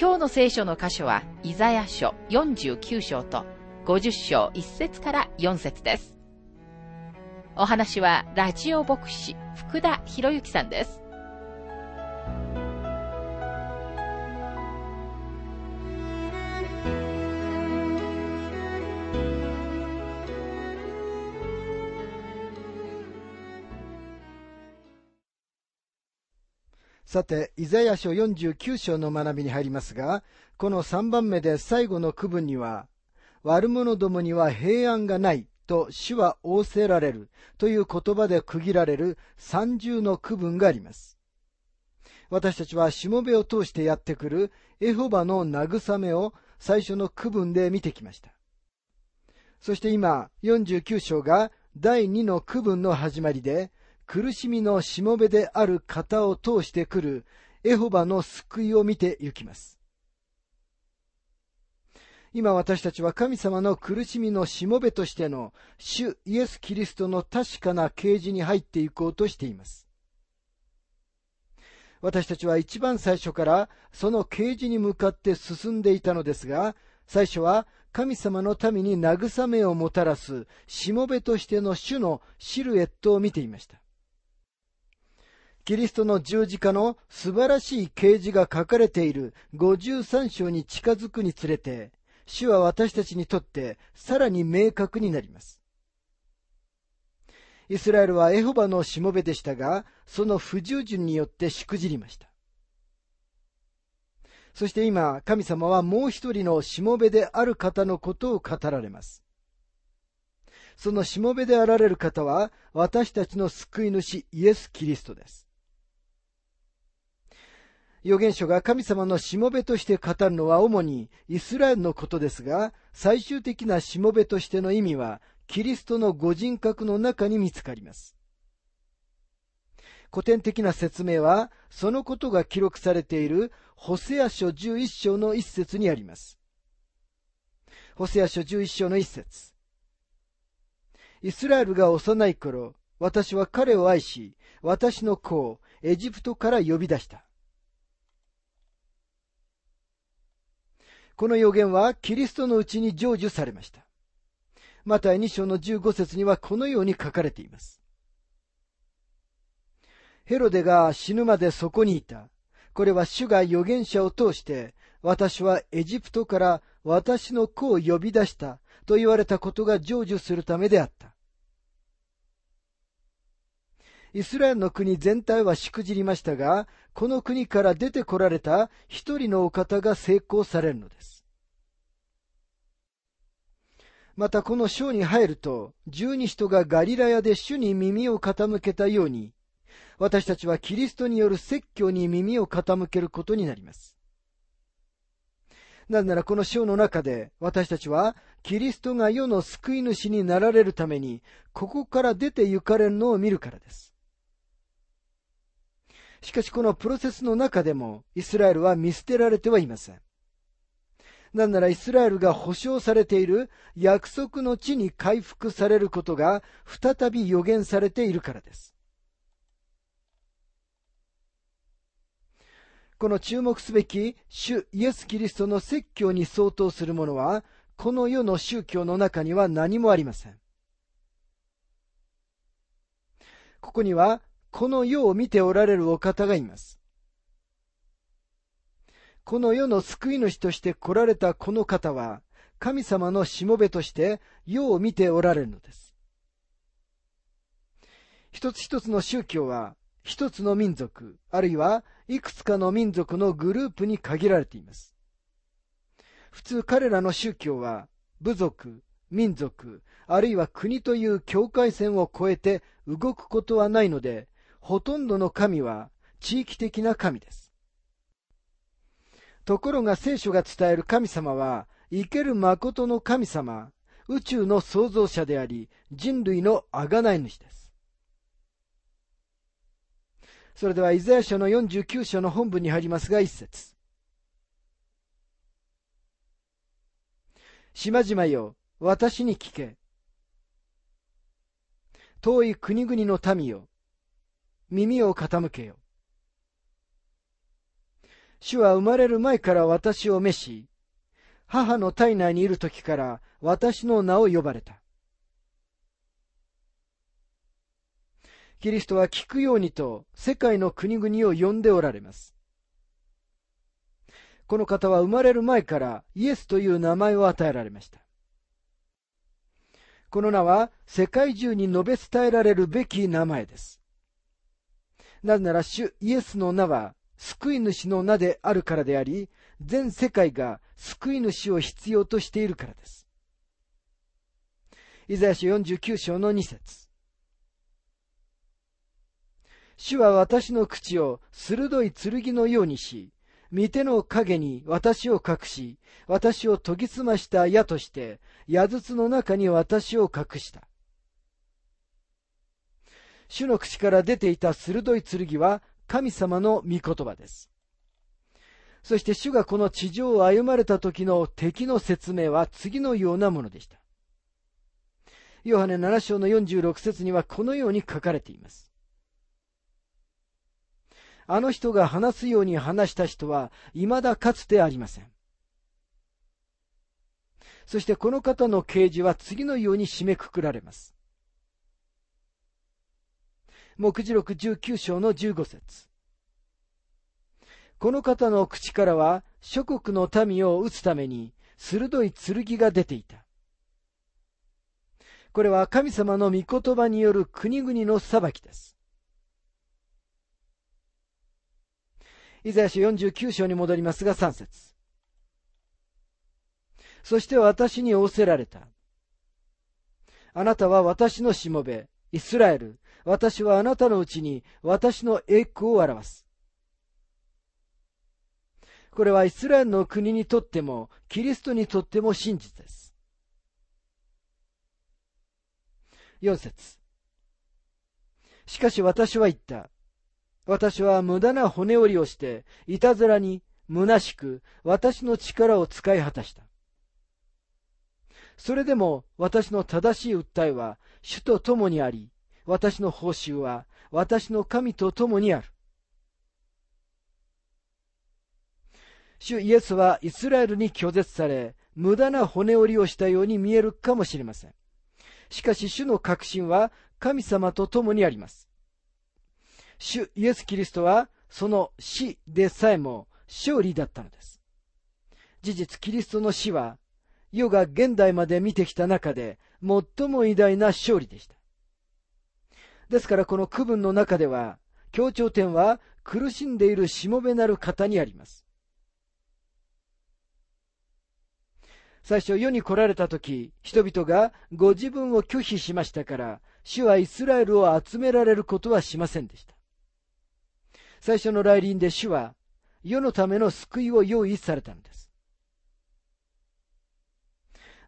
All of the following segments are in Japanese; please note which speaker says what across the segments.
Speaker 1: 今日の聖書の箇所は、イザヤ書49章と50章1節から4節です。お話は、ラジオ牧師、福田博之さんです。
Speaker 2: さて、イザヤ書49章の学びに入りますが、この3番目で最後の区分には、悪者どもには平安がないと主は仰せられるという言葉で区切られる三重の区分があります。私たちはしもべを通してやってくるエホバの慰めを最初の区分で見てきました。そして今、49章が第2の区分の始まりで、苦しみのしもべである方を通してくるエホバの救いを見て行きます。今私たちは神様の苦しみのしもべとしての主イエス・キリストの確かな啓示に入っていこうとしています。私たちは一番最初からその啓示に向かって進んでいたのですが、最初は神様の民に慰めをもたらすしもべとしての主のシルエットを見ていました。キリストの十字架の素晴らしい啓示が書かれている53章に近づくにつれて、主は私たちにとってさらに明確になります。イスラエルはエホバのしもべでしたが、その不従順によってしくじりました。そして今、神様はもう一人のしもべである方のことを語られます。そのしもべであられる方は、私たちの救い主イエス・キリストです。預言書が神様のしもべとして語るのは主にイスラエルのことですが、最終的なしもべとしての意味は、キリストのご人格の中に見つかります。古典的な説明は、そのことが記録されている、ホセア書11章の一節にあります。ホセア書11章の一節。イスラエルが幼い頃、私は彼を愛し、私の子をエジプトから呼び出した。この予言はキリストのうちに成就されました。また2章の15節にはこのように書かれています。ヘロデが死ぬまでそこにいた。これは主が預言者を通して、私はエジプトから私の子を呼び出したと言われたことが成就するためであった。イスラエルの国全体はしくじりましたが、この国から出てこられた一人のお方が成功されるのです。またこの章に入ると、十二人がガリラヤで主に耳を傾けたように、私たちはキリストによる説教に耳を傾けることになります。なぜならこの章の中で私たちはキリストが世の救い主になられるためにここから出て行かれるのを見るからです。しかしこのプロセスの中でもイスラエルは見捨てられてはいません。なんならイスラエルが保証されている約束の地に回復されることが再び予言されているからです。この注目すべき主イエス・キリストの説教に相当するものは、この世の宗教の中には何もありません。ここにはこの世を見ておられるお方がいます。この世の救い主として来られたこの方は、神様のしもべとして世を見ておられるのです。一つ一つの宗教は、一つの民族、あるいはいくつかの民族のグループに限られています。普通彼らの宗教は、部族、民族、あるいは国という境界線を越えて動くことはないので、ほとんどの神は地域的な神です。ところが聖書が伝える神様は、生ける誠の神様、宇宙の創造者であり、人類の贖い主です。それでは、イザヤ書の49章の本文に入りますが、一節。島々よ、私に聞け。遠い国々の民よ、耳を傾けよ。主は生まれる前から私を召し、母の体内にいる時から私の名を呼ばれた。キリストは聞くようにと世界の国々を呼んでおられます。この方は生まれる前からイエスという名前を与えられました。この名は世界中に述べ伝えられるべき名前です。なぜなら主イエスの名は救い主の名であるからであり、全世界が救い主を必要としているからです。イザヤ書49章の2節主は私の口を鋭い剣のようにし、御手の影に私を隠し、私を研ぎ澄ました矢として、矢筒の中に私を隠した。主の口から出ていた鋭い剣は神様の御言葉です。そして主がこの地上を歩まれた時の敵の説明は次のようなものでした。ヨハネ7章の46節にはこのように書かれています。あの人が話すように話した人は未だかつてありません。そしてこの方の啓示は次のように締めくくられます。目次録19章の15節この方の口からは諸国の民を撃つために鋭い剣が出ていた。これは神様の御言葉による国々の裁きです。イザヤ書49章に戻りますが3節そして私に仰せられた。あなたは私のしもべ、イスラエル。私はあなたのうちに私の栄光を表す。これはイスラエルの国にとっても、キリストにとっても真実です。4節しかし私は言った。私は無駄な骨折りをして、いたずらに虚しく私の力を使い果たした。それでも私の正しい訴えは主と共にあり、私の報酬は私の神と共にある。主イエスはイスラエルに拒絶され、無駄な骨折りをしたように見えるかもしれません。しかし主の確信は神様と共にあります。主イエス・キリストはその死でさえも勝利だったのです。事実、キリストの死は世が現代まで見てきた中で最も偉大な勝利でした。ですからこの区分の中では強調点は苦しんでいるしもべなる方にあります。最初世に来られた時、人々がご自分を拒否しましたから、主はイスラエルを集められることはしませんでした。最初の来臨で主は世のための救いを用意されたのです。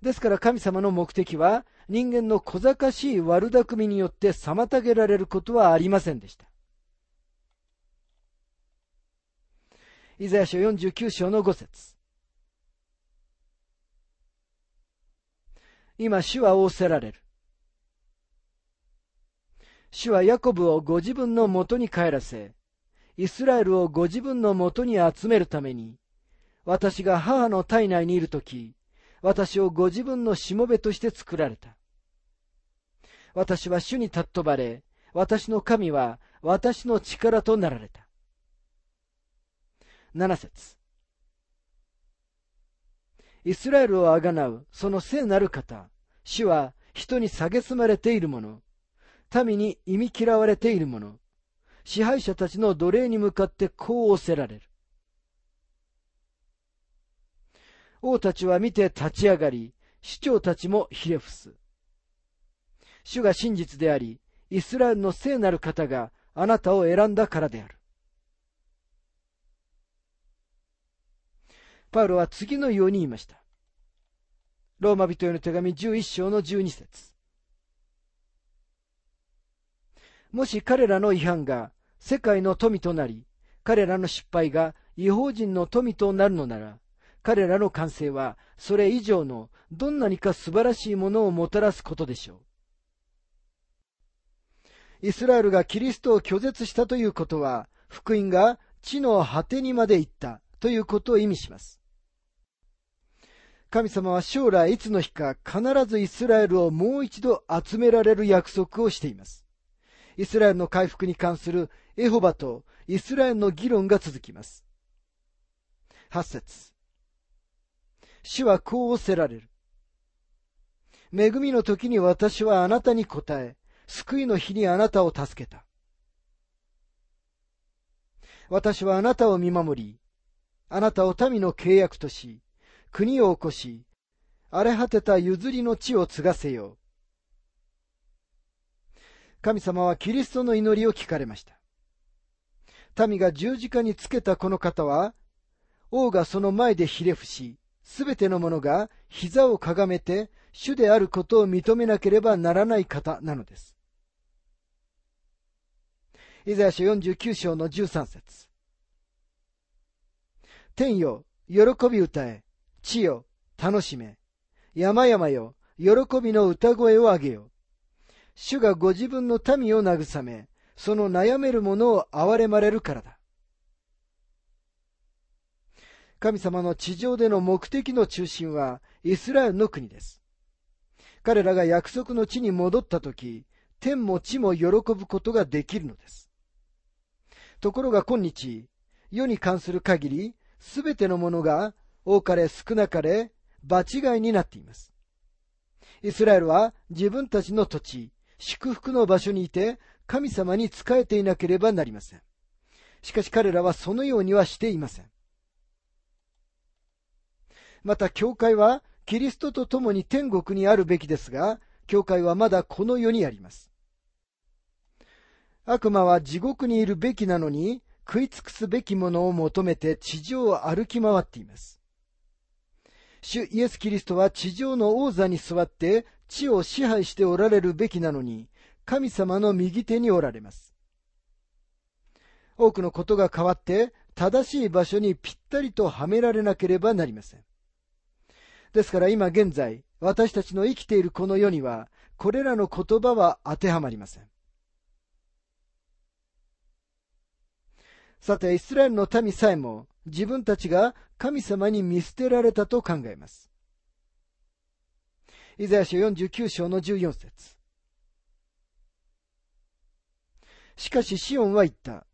Speaker 2: ですから神様の目的は人間の小賢しい悪巧みによって妨げられることはありませんでした。イザヤ書49章の5節今、主は仰せられる。主はヤコブをご自分のもとに帰らせ、イスラエルをご自分のもとに集めるために、私が母の体内にいるとき、私をご自分のしもべとして作られた。私は主に尊ばれ、私の神は私の力となられた。七節イスラエルをあがなうその聖なる方、主は人に蔑まれている者、民に忌み嫌われている者、支配者たちの奴隷に向かってこう仰せられる。王たちは見て立ち上がり、市長たちもひれ伏す。主が真実であり、イスラエルの聖なる方があなたを選んだからである。パウロは次のように言いました。ローマ人への手紙11章の12節もし彼らの違反が世界の富となり、彼らの失敗が違法人の富となるのなら、彼らの完成はそれ以上のどんなにか素晴らしいものをもたらすことでしょう。イスラエルがキリストを拒絶したということは、福音が地の果てにまで行ったということを意味します。神様は将来いつの日か必ずイスラエルをもう一度集められる約束をしています。イスラエルの回復に関するエホバとイスラエルの議論が続きます。8節主はこうおせられる。恵みの時に私はあなたに答え、救いの日にあなたを助けた。私はあなたを見守り、あなたを民の契約とし、国を起こし、荒れ果てた譲りの地を継がせよう。神様はキリストの祈りを聞かれました。民が十字架につけたこの方は、王がその前でひれ伏し、すべての者が膝をかがめて主であることを認めなければならない方なのです。イザヤ書49章の13節天よ、喜び歌え、地よ、楽しめ。山々よ、喜びの歌声を上げよ。主がご自分の民を慰め、その悩める者を憐れまれるからだ。神様の地上での目的の中心はイスラエルの国です。彼らが約束の地に戻った時、天も地も喜ぶことができるのです。ところが今日、世に関する限り、すべてのものが多かれ少なかれ場違いになっています。イスラエルは自分たちの土地、祝福の場所にいて神様に仕えていなければなりません。しかし彼らはそのようにはしていません。また教会はキリストと共に天国にあるべきですが、教会はまだこの世にあります。悪魔は地獄にいるべきなのに、食い尽くすべきものを求めて地上を歩き回っています。主イエス・キリストは地上の王座に座って地を支配しておられるべきなのに、神様の右手におられます。多くのことが変わって、正しい場所にぴったりとはめられなければなりません。ですから今現在、私たちの生きているこの世には、これらの言葉は当てはまりません。さて、イスラエルの民さえも自分たちが神様に見捨てられたと考えます。イザヤ書49章の14節しかしシオンは言った。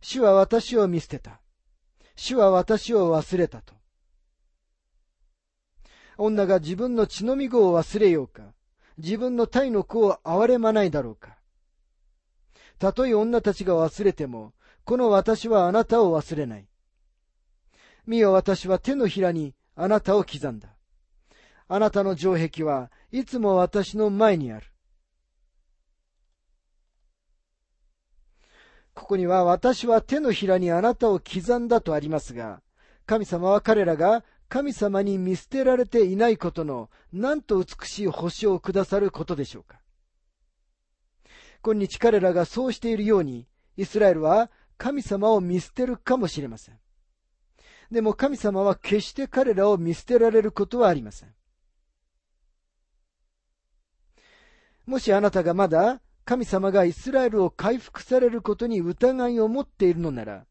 Speaker 2: 主は私を見捨てた。主は私を忘れたと。女が自分の血のみ子を忘れようか。自分の体の子を憐れまないだろうか。たとえ女たちが忘れても、この私はあなたを忘れない。見よ私は手のひらにあなたを刻んだ。あなたの城壁はいつも私の前にある。ここには私は手のひらにあなたを刻んだとありますが、神様は彼らが神様に見捨てられていないことのなんと美しい星をくださることでしょうか。今日彼らがそうしているように、イスラエルは神様を見捨てるかもしれません。でも神様は決して彼らを見捨てられることはありません。もしあなたがまだ神様がイスラエルを回復されることに疑いを持っているのなら、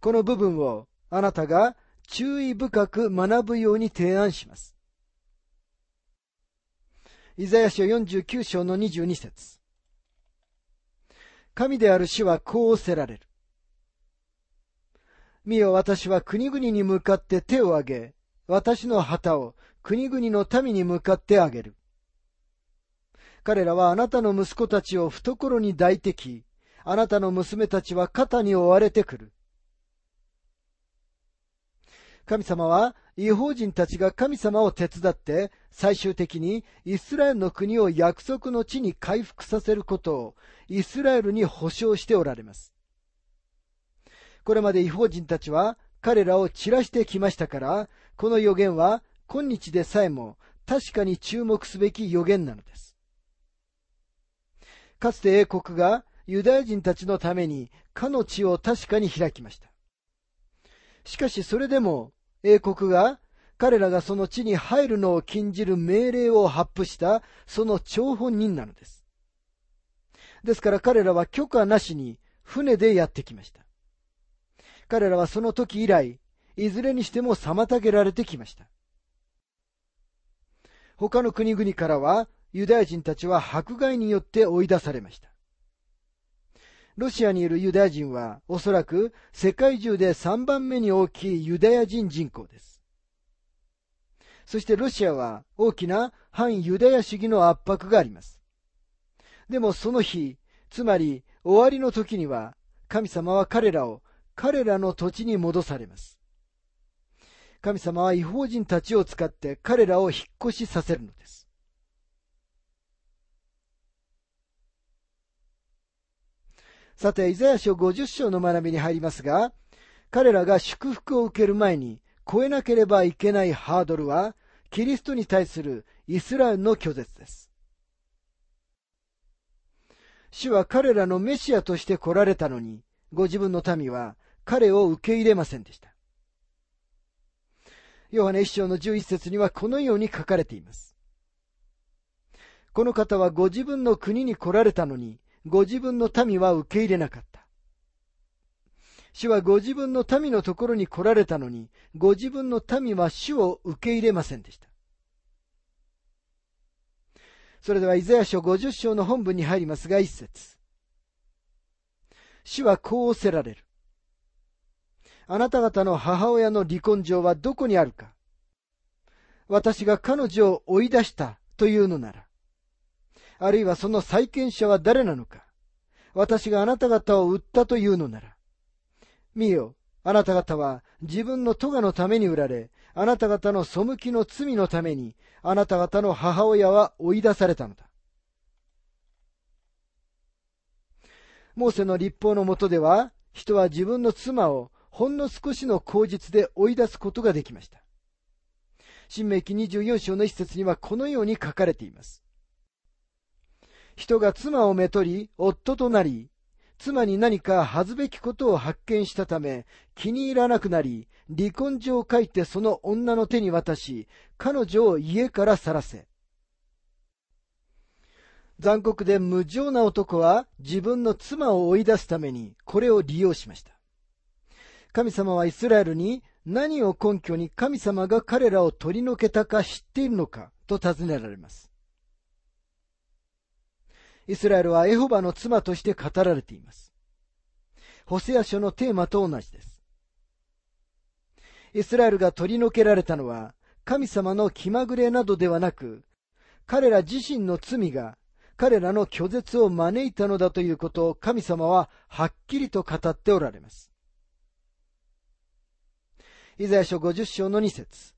Speaker 2: この部分をあなたが注意深く学ぶように提案します。イザヤ書49章の22節神である主はこうおせられる。見よ、私は国々に向かって手を挙げ、私の旗を国々の民に向かってあげる。彼らはあなたの息子たちを懐に抱いてき、あなたの娘たちは肩に追われてくる。神様は違法人たちが神様を手伝って最終的にイスラエルの国を約束の地に回復させることをイスラエルに保証しておられます。これまで違法人たちは彼らを散らしてきましたから、この予言は今日でさえも確かに注目すべき予言なのです。かつて英国がユダヤ人たちのためにかの地を確かに開きました。しかしそれでも英国が彼らがその地に入るのを禁じる命令を発布したその張本人なのです。ですから彼らは許可なしに船でやってきました。彼らはその時以来、いずれにしても妨げられてきました。他の国々からは、ユダヤ人たちは迫害によって追い出されました。ロシアにいるユダヤ人は、おそらく世界中で3番目に大きいユダヤ人人口です。そしてロシアは大きな反ユダヤ主義の圧迫があります。でもその日、つまり終わりの時には、神様は彼らを彼らの土地に戻されます。神様は違法人たちを使って彼らを引っ越しさせるのです。さて、イザヤ書50章の学びに入りますが、彼らが祝福を受ける前に超えなければいけないハードルは、キリストに対するイスラエルの拒絶です。主は彼らのメシアとして来られたのに、ご自分の民は彼を受け入れませんでした。ヨハネ一章の11節にはこのように書かれています。この方はご自分の国に来られたのに、ご自分の民は受け入れなかった。主はご自分の民のところに来られたのに、ご自分の民は主を受け入れませんでした。それでは、イザヤ書50章の本文に入りますが、一節。主はこうおせられる。あなた方の母親の離婚状はどこにあるか私が彼女を追い出したというのなら、あるいはその債権者は誰なのか私があなた方を売ったというのなら、見よ、あなた方は自分の咎のために売られ、あなた方の背きの罪のために、あなた方の母親は追い出されたのだ。モーセの立法のもとでは、人は自分の妻をほんの少しの口実で追い出すことができました。新明記24章の一節にはこのように書かれています。人が妻をめとり、夫となり、妻に何か恥ずべきことを発見したため、気に入らなくなり、離婚状を書いてその女の手に渡し、彼女を家から去らせ。残酷で無情な男は自分の妻を追い出すためにこれを利用しました。神様はイスラエルに何を根拠に神様が彼らを取り除けたか知っているのかと尋ねられます。イスラエルはエホバの妻として語られています。ホセア書のテーマと同じです。イスラエルが取り除けられたのは神様の気まぐれなどではなく、彼ら自身の罪が彼らの拒絶を招いたのだということを神様ははっきりと語っておられます。イザヤ書50章の2節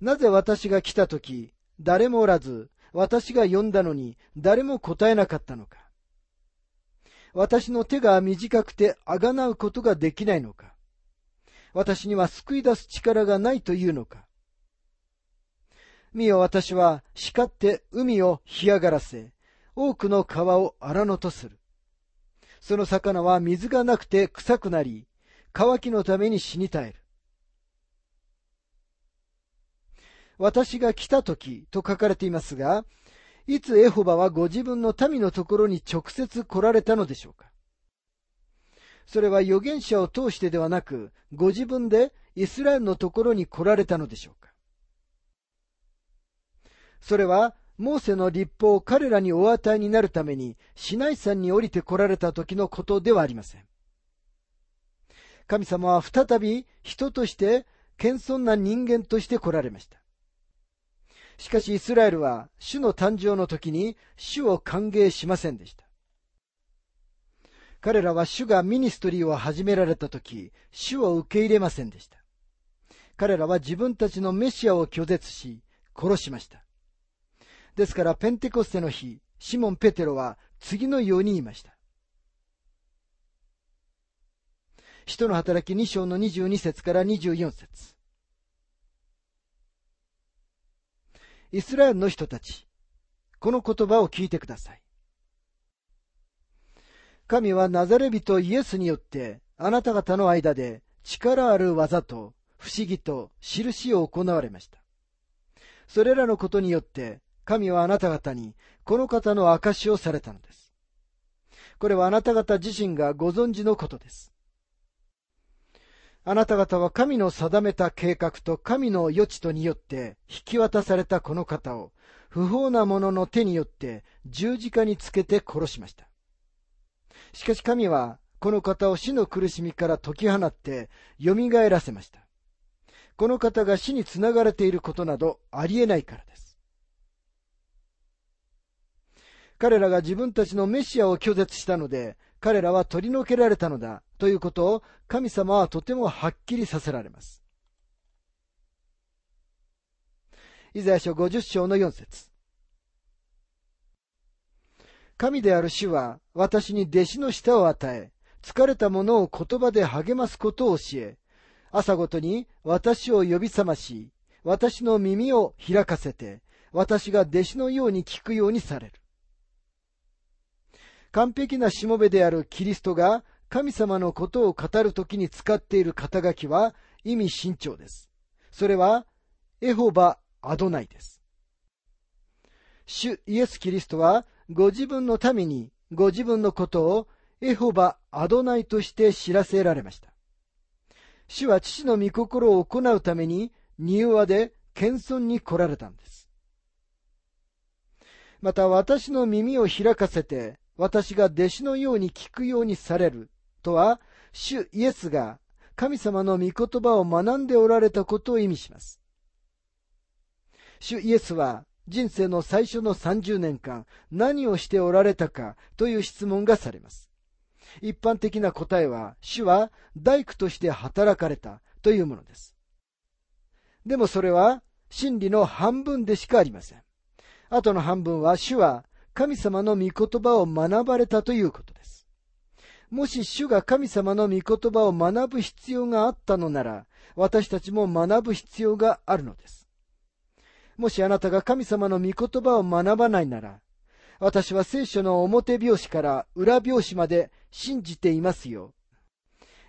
Speaker 2: なぜ私が来たとき、誰もおらず、私が呼んだのに、誰も答えなかったのか。私の手が短くてあがなうことができないのか。私には救い出す力がないというのか。見よ私は叱って海を干上がらせ、多くの川を荒野とする。その魚は水がなくて臭くなり、渇きのために死に絶える。私が来た時と書かれていますが、いつエホバはご自分の民のところに直接来られたのでしょうか？それは預言者を通してではなく、ご自分でイスラエルのところに来られたのでしょうか？それは、モーセの立法を彼らにお与えになるために、シナイ山に降りて来られた時のことではありません。神様は再び人として謙遜な人間として来られました。しかしイスラエルは主の誕生の時に主を歓迎しませんでした。彼らは主がミニストリーを始められた時、主を受け入れませんでした。彼らは自分たちのメシアを拒絶し、殺しました。ですからペンテコステの日、シモン・ペテロは次のように言いました。使徒の働き2章の22節から24節イスラエルの人たち、この言葉を聞いてください。神はナザレ人イエスによってあなた方の間で力ある技と不思議と印を行われました。それらのことによって神はあなた方にこの方の証をされたのです。これはあなた方自身がご存知のことです。あなた方は神の定めた計画と神の余地とによって引き渡されたこの方を不法な者の手によって十字架につけて殺しました。しかし神はこの方を死の苦しみから解き放って蘇らせました。この方が死につながれていることなどありえないからです。彼らが自分たちのメシアを拒絶したので、彼らは取り除けられたのだということを神様はとてもはっきりさせられます。イザヤ書50章の4節神である主は私に弟子の舌を与え、疲れた者を言葉で励ますことを教え、朝ごとに私を呼び覚まし、私の耳を開かせて、私が弟子のように聞くようにされる。完璧なしもべであるキリストが神様のことを語るときに使っている肩書きは意味慎重です。それは、エホバ・アドナイです。主イエス・キリストは、ご自分のためにご自分のことをエホバ・アドナイとして知らせられました。主は父の御心を行うために庭輪で謙遜に来られたんです。また私の耳を開かせて私が弟子のように聞くようにされるとは、主イエスが神様の御言葉を学んでおられたことを意味します。主イエスは人生の最初の30年間何をしておられたかという質問がされます。一般的な答えは、主は大工として働かれたというものです。でもそれは真理の半分でしかありません。あとの半分は主は神様の御言葉を学ばれたということです。もし主が神様の御言葉を学ぶ必要があったのなら、私たちも学ぶ必要があるのです。もしあなたが神様の御言葉を学ばないなら、私は聖書の表表紙から裏表紙まで信じていますよ。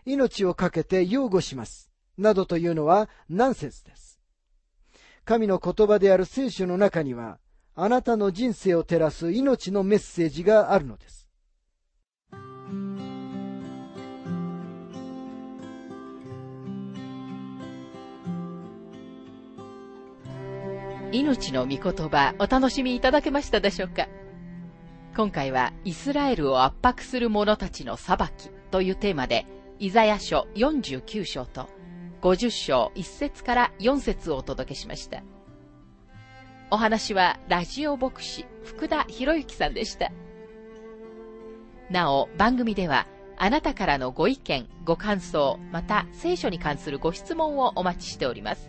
Speaker 2: 命を懸けて擁護します。などというのはナンセンスです。神の言葉である聖書の中には、あなたの人生を照らす命のメッセージがあるのです。
Speaker 1: 命の御言葉お楽しみいただけましたでしょうか？今回はイスラエルを圧迫する者たちの裁きというテーマでイザヤ書49章と50章1節から4節をお届けしました。お話はラジオ牧師福田博之さんでした。なお、番組ではあなたからのご意見、ご感想、また聖書に関するご質問をお待ちしております。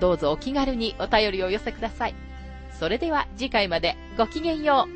Speaker 1: どうぞお気軽にお便りを寄せください。それでは次回までごきげんよう。